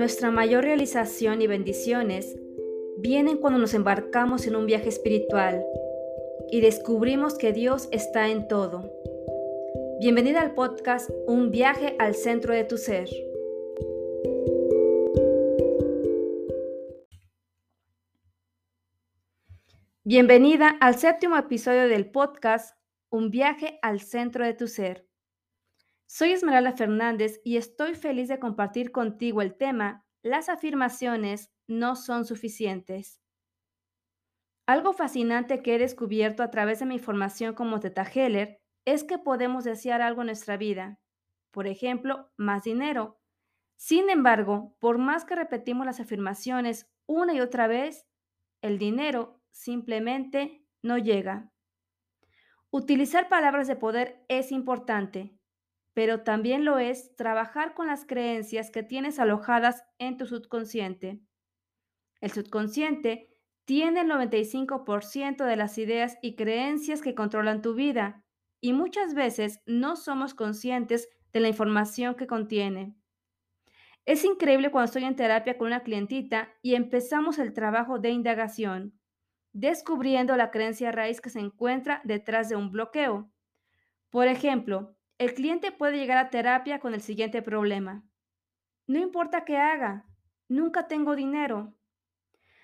Nuestra mayor realización y bendiciones vienen cuando nos embarcamos en un viaje espiritual y descubrimos que Dios está en todo. Bienvenida al podcast Un viaje al centro de tu ser. Bienvenida al séptimo episodio del podcast Un viaje al centro de tu ser. Soy Esmeralda Fernández y estoy feliz de compartir contigo el tema Las afirmaciones no son suficientes. Algo fascinante que he descubierto a través de mi formación como Teta Heller es que podemos desear algo en nuestra vida, por ejemplo, más dinero. Sin embargo, por más que repetimos las afirmaciones una y otra vez, el dinero simplemente no llega. Utilizar palabras de poder es importante, pero también lo es trabajar con las creencias que tienes alojadas en tu subconsciente. El subconsciente tiene el 95% de las ideas y creencias que controlan tu vida y muchas veces no somos conscientes de la información que contiene. Es increíble cuando estoy en terapia con una clientita y empezamos el trabajo de indagación, descubriendo la creencia raíz que se encuentra detrás de un bloqueo. Por ejemplo, el cliente puede llegar a terapia con el siguiente problema. No importa qué haga, nunca tengo dinero.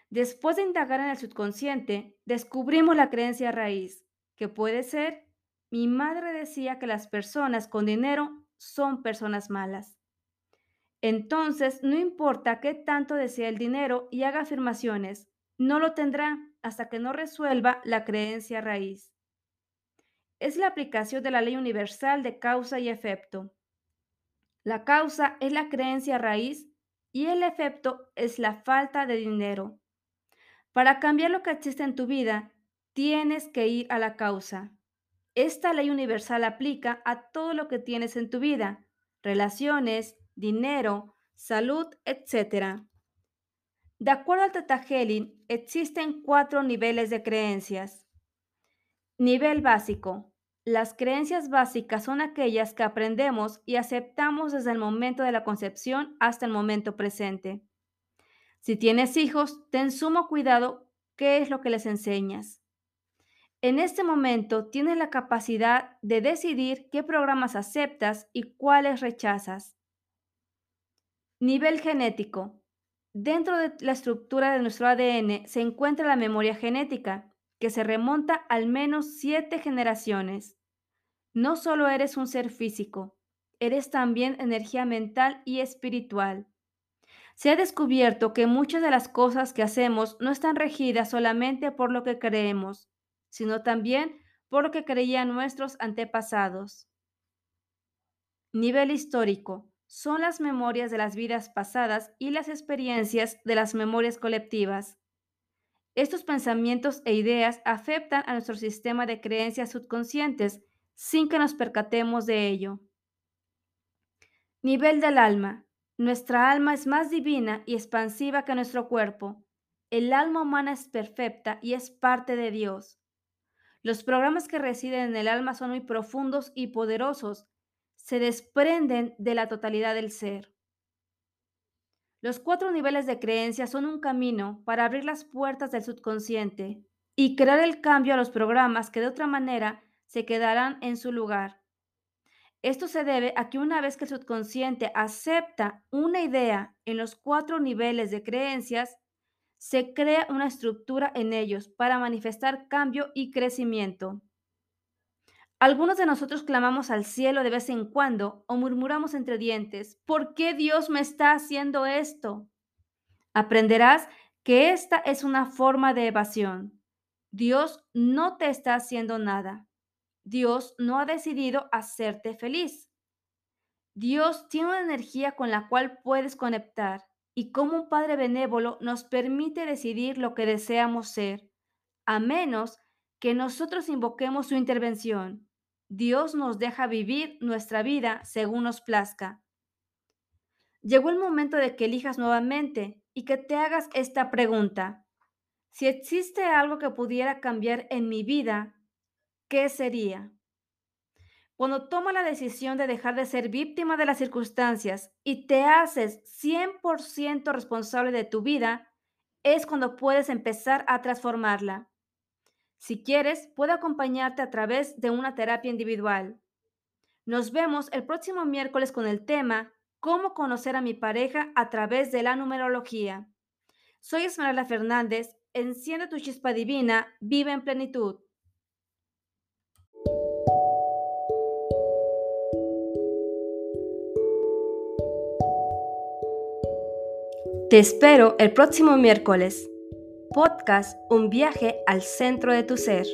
Después de indagar en el subconsciente, descubrimos la creencia raíz, que puede ser, mi madre decía que las personas con dinero son personas malas. Entonces, no importa qué tanto desea el dinero y haga afirmaciones, no lo tendrá hasta que no resuelva la creencia raíz es la aplicación de la ley universal de causa y efecto. La causa es la creencia raíz y el efecto es la falta de dinero. Para cambiar lo que existe en tu vida, tienes que ir a la causa. Esta ley universal aplica a todo lo que tienes en tu vida, relaciones, dinero, salud, etc. De acuerdo al Teta existen cuatro niveles de creencias. Nivel básico. Las creencias básicas son aquellas que aprendemos y aceptamos desde el momento de la concepción hasta el momento presente. Si tienes hijos, ten sumo cuidado qué es lo que les enseñas. En este momento tienes la capacidad de decidir qué programas aceptas y cuáles rechazas. Nivel genético. Dentro de la estructura de nuestro ADN se encuentra la memoria genética, que se remonta al menos siete generaciones. No solo eres un ser físico, eres también energía mental y espiritual. Se ha descubierto que muchas de las cosas que hacemos no están regidas solamente por lo que creemos, sino también por lo que creían nuestros antepasados. Nivel histórico. Son las memorias de las vidas pasadas y las experiencias de las memorias colectivas. Estos pensamientos e ideas afectan a nuestro sistema de creencias subconscientes sin que nos percatemos de ello. Nivel del alma. Nuestra alma es más divina y expansiva que nuestro cuerpo. El alma humana es perfecta y es parte de Dios. Los programas que residen en el alma son muy profundos y poderosos. Se desprenden de la totalidad del ser. Los cuatro niveles de creencia son un camino para abrir las puertas del subconsciente y crear el cambio a los programas que de otra manera se quedarán en su lugar. Esto se debe a que una vez que el subconsciente acepta una idea en los cuatro niveles de creencias, se crea una estructura en ellos para manifestar cambio y crecimiento. Algunos de nosotros clamamos al cielo de vez en cuando o murmuramos entre dientes, ¿por qué Dios me está haciendo esto? Aprenderás que esta es una forma de evasión. Dios no te está haciendo nada. Dios no ha decidido hacerte feliz. Dios tiene una energía con la cual puedes conectar y como un Padre benévolo nos permite decidir lo que deseamos ser, a menos que nosotros invoquemos su intervención. Dios nos deja vivir nuestra vida según nos plazca. Llegó el momento de que elijas nuevamente y que te hagas esta pregunta. Si existe algo que pudiera cambiar en mi vida, ¿qué sería? Cuando tomas la decisión de dejar de ser víctima de las circunstancias y te haces 100% responsable de tu vida, es cuando puedes empezar a transformarla. Si quieres, puedo acompañarte a través de una terapia individual. Nos vemos el próximo miércoles con el tema Cómo conocer a mi pareja a través de la numerología. Soy Esmeralda Fernández, enciende tu chispa divina, vive en plenitud. Te espero el próximo miércoles. Podcast Un viaje al centro de tu ser.